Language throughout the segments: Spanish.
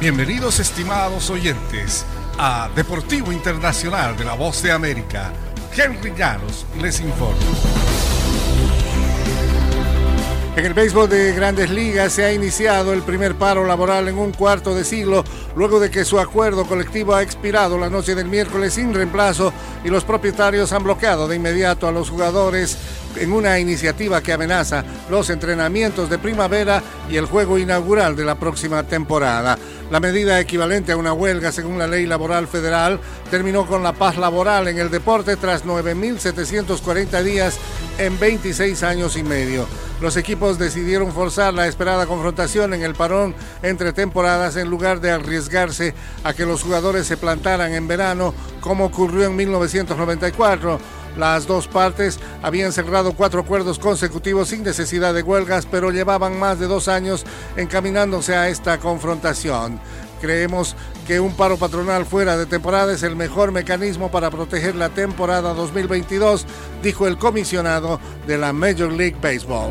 Bienvenidos estimados oyentes a Deportivo Internacional de la Voz de América. Henry Llanos les informa. En el béisbol de grandes ligas se ha iniciado el primer paro laboral en un cuarto de siglo luego de que su acuerdo colectivo ha expirado la noche del miércoles sin reemplazo y los propietarios han bloqueado de inmediato a los jugadores en una iniciativa que amenaza los entrenamientos de primavera y el juego inaugural de la próxima temporada. La medida equivalente a una huelga según la ley laboral federal terminó con la paz laboral en el deporte tras 9.740 días en 26 años y medio. Los equipos decidieron forzar la esperada confrontación en el parón entre temporadas en lugar de arriesgarse a que los jugadores se plantaran en verano como ocurrió en 1994 las dos partes habían cerrado cuatro acuerdos consecutivos sin necesidad de huelgas, pero llevaban más de dos años encaminándose a esta confrontación. Creemos que un paro patronal fuera de temporada es el mejor mecanismo para proteger la temporada 2022, dijo el comisionado de la Major League Baseball.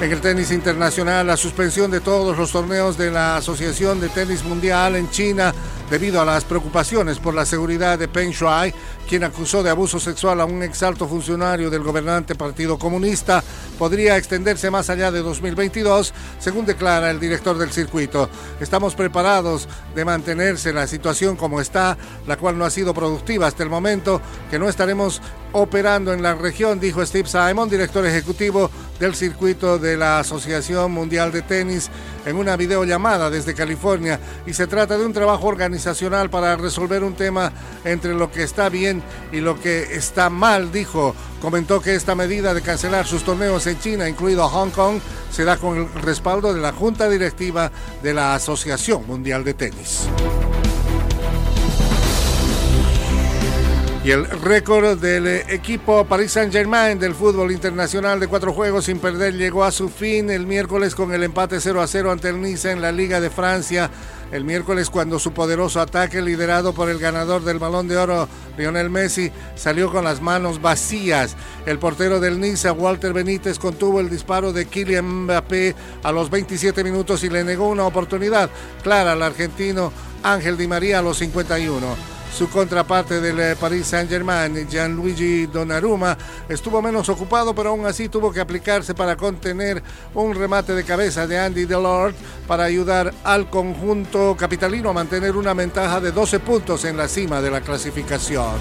En el tenis internacional, la suspensión de todos los torneos de la Asociación de Tenis Mundial en China debido a las preocupaciones por la seguridad de Peng Shuai, quien acusó de abuso sexual a un exalto funcionario del gobernante Partido Comunista, podría extenderse más allá de 2022, según declara el director del circuito. Estamos preparados de mantenerse la situación como está, la cual no ha sido productiva hasta el momento, que no estaremos operando en la región, dijo Steve Simon, director ejecutivo del circuito de la Asociación Mundial de Tenis, en una videollamada desde California. Y se trata de un trabajo organizacional para resolver un tema entre lo que está bien y lo que está mal, dijo. Comentó que esta medida de cancelar sus torneos en China, incluido Hong Kong, se da con el respaldo de la Junta Directiva de la Asociación Mundial de Tenis. Y el récord del equipo Paris Saint-Germain del fútbol internacional de cuatro juegos sin perder llegó a su fin el miércoles con el empate 0 a 0 ante el Nice en la Liga de Francia. El miércoles cuando su poderoso ataque liderado por el ganador del balón de oro, Lionel Messi, salió con las manos vacías. El portero del Nice, Walter Benítez, contuvo el disparo de Kylian Mbappé a los 27 minutos y le negó una oportunidad clara al argentino Ángel Di María a los 51. Su contraparte del eh, Paris Saint-Germain, Gianluigi Donnarumma, estuvo menos ocupado, pero aún así tuvo que aplicarse para contener un remate de cabeza de Andy Delort para ayudar al conjunto capitalino a mantener una ventaja de 12 puntos en la cima de la clasificación.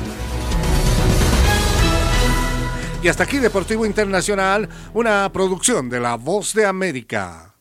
Y hasta aquí Deportivo Internacional, una producción de La Voz de América.